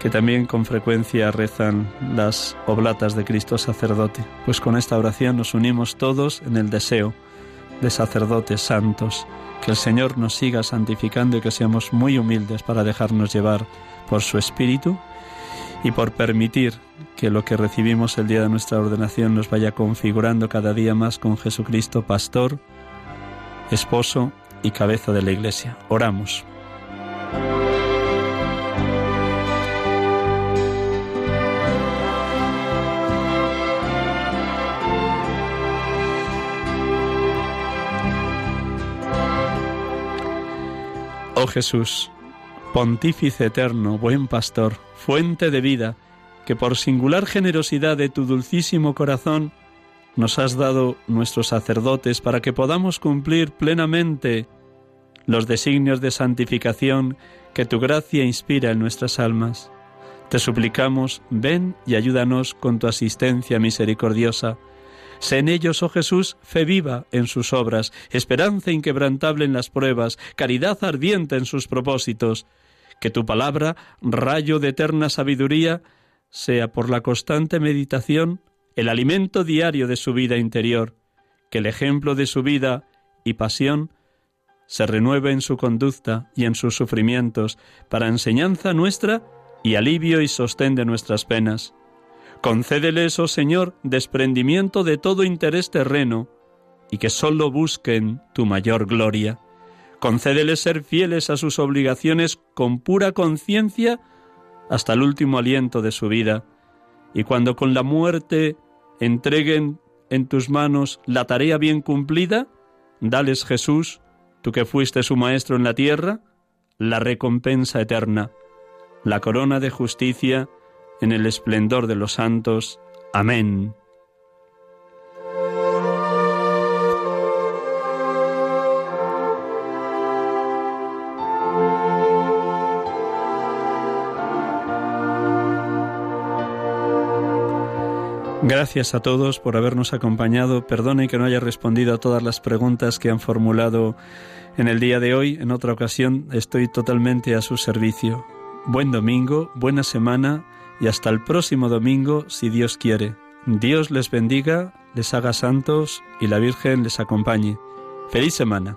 que también con frecuencia rezan las oblatas de Cristo sacerdote. Pues con esta oración nos unimos todos en el deseo de sacerdotes santos, que el Señor nos siga santificando y que seamos muy humildes para dejarnos llevar por su Espíritu y por permitir que lo que recibimos el día de nuestra ordenación nos vaya configurando cada día más con Jesucristo, pastor, esposo y cabeza de la Iglesia. Oramos. Oh Jesús, Pontífice eterno, buen pastor, fuente de vida, que por singular generosidad de tu dulcísimo corazón nos has dado nuestros sacerdotes para que podamos cumplir plenamente los designios de santificación que tu gracia inspira en nuestras almas. Te suplicamos, ven y ayúdanos con tu asistencia misericordiosa. Sé en ellos, oh Jesús, fe viva en sus obras, esperanza inquebrantable en las pruebas, caridad ardiente en sus propósitos. Que tu palabra, rayo de eterna sabiduría, sea por la constante meditación el alimento diario de su vida interior, que el ejemplo de su vida y pasión se renueve en su conducta y en sus sufrimientos, para enseñanza nuestra y alivio y sostén de nuestras penas. Concédeles, oh Señor, desprendimiento de todo interés terreno, y que sólo busquen tu mayor gloria. Concédeles ser fieles a sus obligaciones con pura conciencia hasta el último aliento de su vida, y cuando con la muerte entreguen en tus manos la tarea bien cumplida, dales Jesús, tú que fuiste su maestro en la tierra, la recompensa eterna, la corona de justicia en el esplendor de los santos. Amén. Gracias a todos por habernos acompañado. Perdone que no haya respondido a todas las preguntas que han formulado en el día de hoy. En otra ocasión estoy totalmente a su servicio. Buen domingo, buena semana y hasta el próximo domingo si Dios quiere. Dios les bendiga, les haga santos y la Virgen les acompañe. Feliz semana.